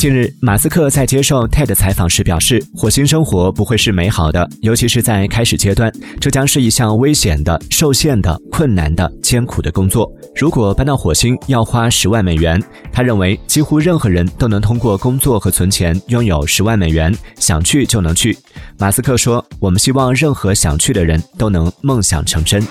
近日，马斯克在接受 TED 采访时表示，火星生活不会是美好的，尤其是在开始阶段，这将是一项危险的、受限的、困难的、艰苦的工作。如果搬到火星要花十万美元，他认为几乎任何人都能通过工作和存钱拥有十万美元，想去就能去。马斯克说：“我们希望任何想去的人都能梦想成真。”